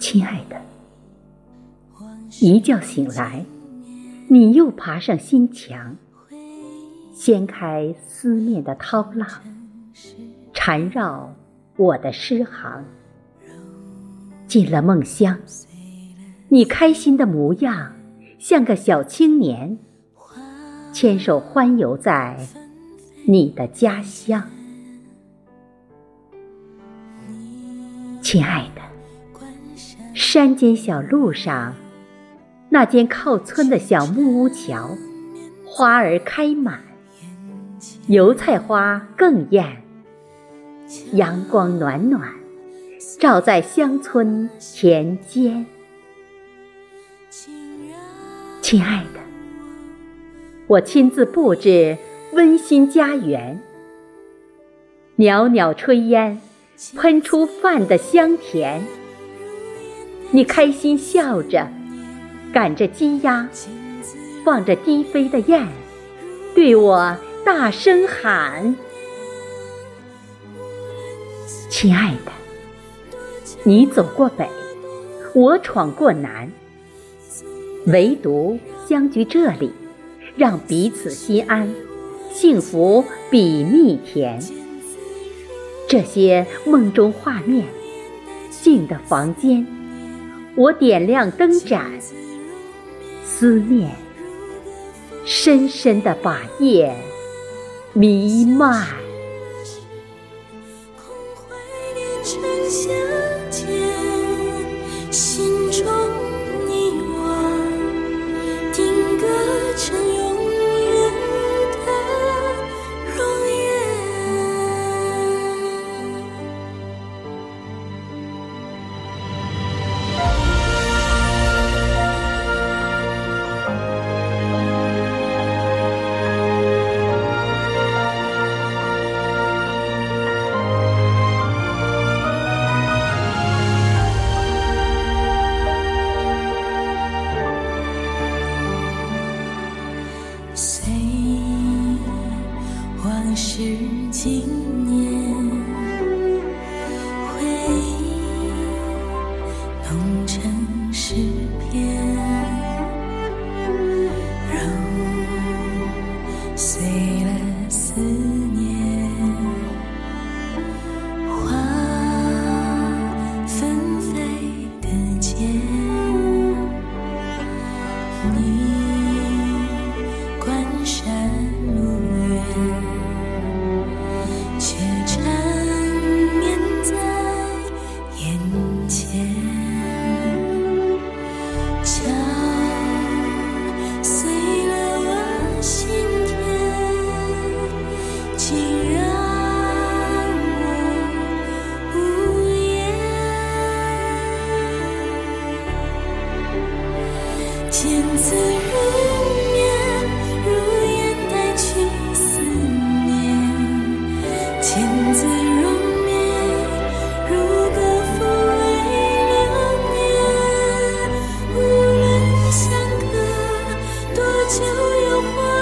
亲爱的，一觉醒来，你又爬上心墙，掀开思念的涛浪，缠绕我的诗行。进了梦乡，你开心的模样，像个小青年，牵手欢游在你的家乡。亲爱的，山间小路上，那间靠村的小木屋桥，花儿开满，油菜花更艳，阳光暖暖，照在乡村田间。亲爱的，我亲自布置温馨家园，袅袅炊烟。喷出饭的香甜，你开心笑着，赶着鸡鸭，望着低飞的雁，对我大声喊：“亲爱的，你走过北，我闯过南，唯独相聚这里，让彼此心安，幸福比蜜甜。”这些梦中画面，静的房间，我点亮灯盏，思念深深的把夜弥漫。是情。千字如面，如烟带去思念；千字如面，如歌抚慰流年。无论相隔多久，有。